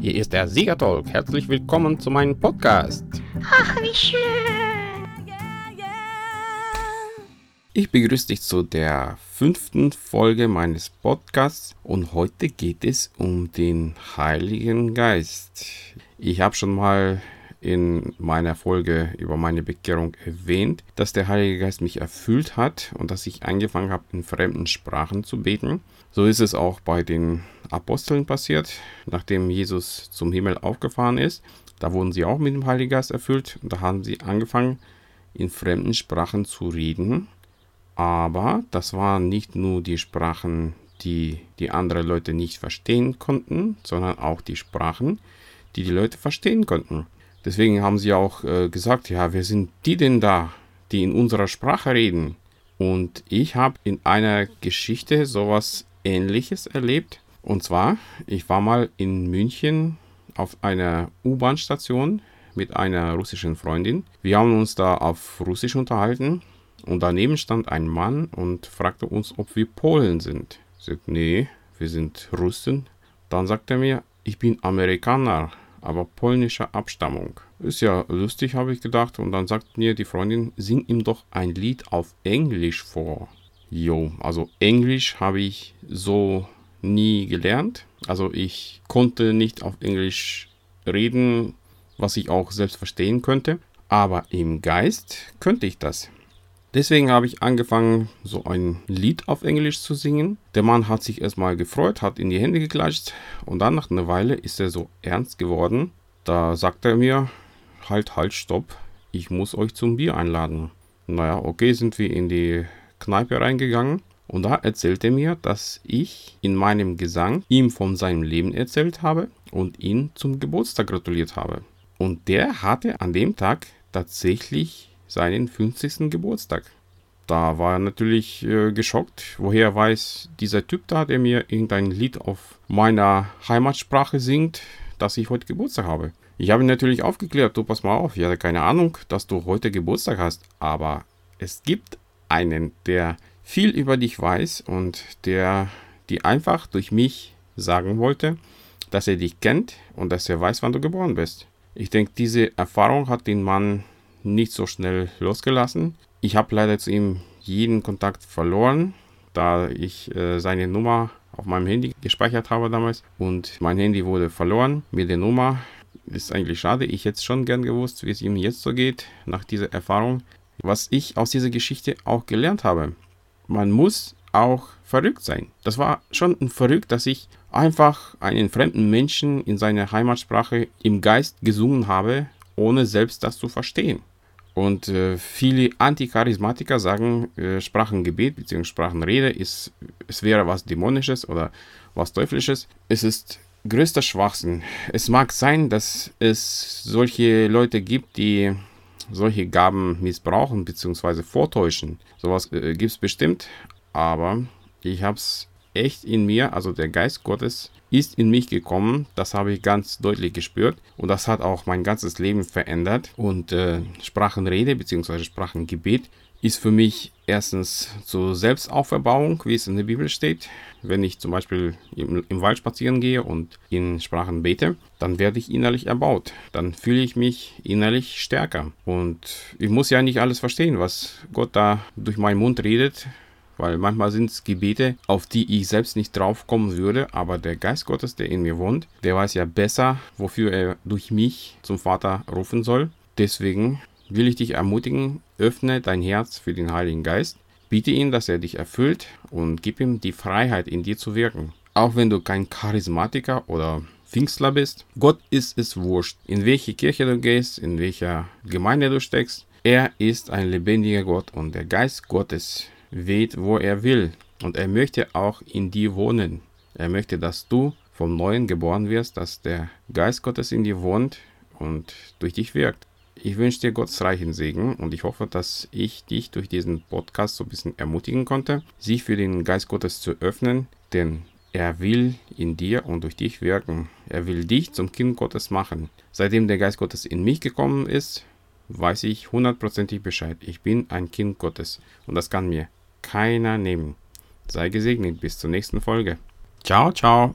Hier ist der Siegertalk. Herzlich willkommen zu meinem Podcast. Ach, wie schön. Ich begrüße dich zu der fünften Folge meines Podcasts und heute geht es um den Heiligen Geist. Ich habe schon mal in meiner Folge über meine Bekehrung erwähnt, dass der Heilige Geist mich erfüllt hat und dass ich angefangen habe, in fremden Sprachen zu beten. So ist es auch bei den Aposteln passiert, nachdem Jesus zum Himmel aufgefahren ist. Da wurden sie auch mit dem Heiligen Geist erfüllt und da haben sie angefangen, in fremden Sprachen zu reden. Aber das waren nicht nur die Sprachen, die die anderen Leute nicht verstehen konnten, sondern auch die Sprachen, die die Leute verstehen konnten. Deswegen haben sie auch äh, gesagt, ja, wer sind die denn da, die in unserer Sprache reden? Und ich habe in einer Geschichte sowas ähnliches erlebt. Und zwar, ich war mal in München auf einer U-Bahn-Station mit einer russischen Freundin. Wir haben uns da auf Russisch unterhalten und daneben stand ein Mann und fragte uns, ob wir Polen sind. Ich sagte, nee, wir sind Russen. Dann sagte er mir, ich bin Amerikaner aber polnischer Abstammung. Ist ja lustig, habe ich gedacht. Und dann sagt mir die Freundin, sing ihm doch ein Lied auf Englisch vor. Jo, also Englisch habe ich so nie gelernt. Also ich konnte nicht auf Englisch reden, was ich auch selbst verstehen könnte. Aber im Geist könnte ich das. Deswegen habe ich angefangen, so ein Lied auf Englisch zu singen. Der Mann hat sich erstmal gefreut, hat in die Hände geklatscht und dann nach einer Weile ist er so ernst geworden. Da sagt er mir, halt, halt, stopp, ich muss euch zum Bier einladen. Naja, okay, sind wir in die Kneipe reingegangen und da erzählt er mir, dass ich in meinem Gesang ihm von seinem Leben erzählt habe und ihn zum Geburtstag gratuliert habe. Und der hatte an dem Tag tatsächlich seinen 50. Geburtstag. Da war er natürlich äh, geschockt. Woher weiß dieser Typ da, der mir irgendein Lied auf meiner Heimatsprache singt, dass ich heute Geburtstag habe? Ich habe ihn natürlich aufgeklärt, du pass mal auf, ich hatte keine Ahnung, dass du heute Geburtstag hast, aber es gibt einen, der viel über dich weiß und der die einfach durch mich sagen wollte, dass er dich kennt und dass er weiß, wann du geboren bist. Ich denke, diese Erfahrung hat den Mann nicht so schnell losgelassen. Ich habe leider zu ihm jeden Kontakt verloren, da ich äh, seine Nummer auf meinem Handy gespeichert habe damals und mein Handy wurde verloren mit der Nummer. Ist eigentlich schade. Ich hätte schon gern gewusst, wie es ihm jetzt so geht nach dieser Erfahrung. Was ich aus dieser Geschichte auch gelernt habe. Man muss auch verrückt sein. Das war schon verrückt, dass ich einfach einen fremden Menschen in seiner Heimatsprache im Geist gesungen habe, ohne selbst das zu verstehen. Und äh, viele Anticharismatiker sagen, äh, Sprachengebet bzw. Sprachenrede ist, es wäre was Dämonisches oder was Teuflisches. Es ist größter Schwachsinn. Es mag sein, dass es solche Leute gibt, die solche Gaben missbrauchen bzw. vortäuschen. Sowas äh, gibt es bestimmt, aber ich habe es echt in mir, also der Geist Gottes ist in mich gekommen. Das habe ich ganz deutlich gespürt und das hat auch mein ganzes Leben verändert. Und äh, Sprachenrede bzw. Sprachengebet ist für mich erstens zur Selbstauferbauung, wie es in der Bibel steht. Wenn ich zum Beispiel im, im, Wald spazieren gehe und in Sprachen bete, dann werde ich innerlich erbaut. Dann fühle ich mich innerlich stärker. Und ich muss ja nicht alles verstehen, was Gott da durch meinen Mund redet. Weil manchmal sind es Gebete, auf die ich selbst nicht drauf kommen würde, aber der Geist Gottes, der in mir wohnt, der weiß ja besser, wofür er durch mich zum Vater rufen soll. Deswegen will ich dich ermutigen, öffne dein Herz für den Heiligen Geist, biete ihn, dass er dich erfüllt und gib ihm die Freiheit, in dir zu wirken. Auch wenn du kein Charismatiker oder Pfingstler bist, Gott ist es wurscht, in welche Kirche du gehst, in welcher Gemeinde du steckst. Er ist ein lebendiger Gott und der Geist Gottes weht, wo er will. Und er möchte auch in dir wohnen. Er möchte, dass du vom Neuen geboren wirst, dass der Geist Gottes in dir wohnt und durch dich wirkt. Ich wünsche dir Gottes reichen Segen und ich hoffe, dass ich dich durch diesen Podcast so ein bisschen ermutigen konnte, sich für den Geist Gottes zu öffnen, denn er will in dir und durch dich wirken. Er will dich zum Kind Gottes machen. Seitdem der Geist Gottes in mich gekommen ist, weiß ich hundertprozentig Bescheid. Ich bin ein Kind Gottes und das kann mir keiner nehmen. Sei gesegnet bis zur nächsten Folge. Ciao, ciao.